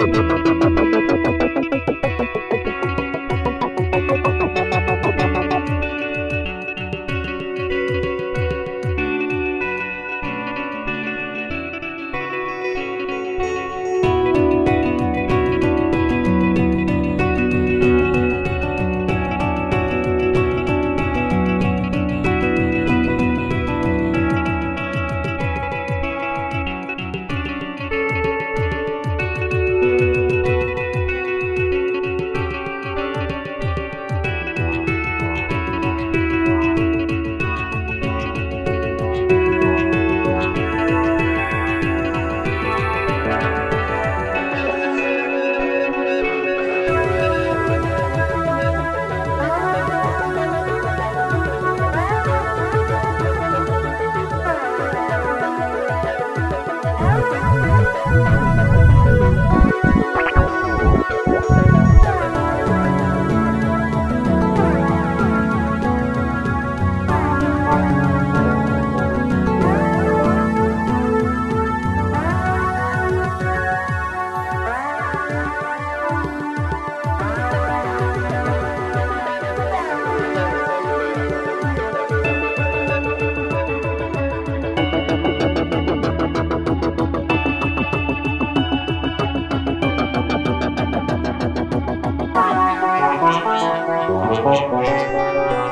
Música Não Thank you.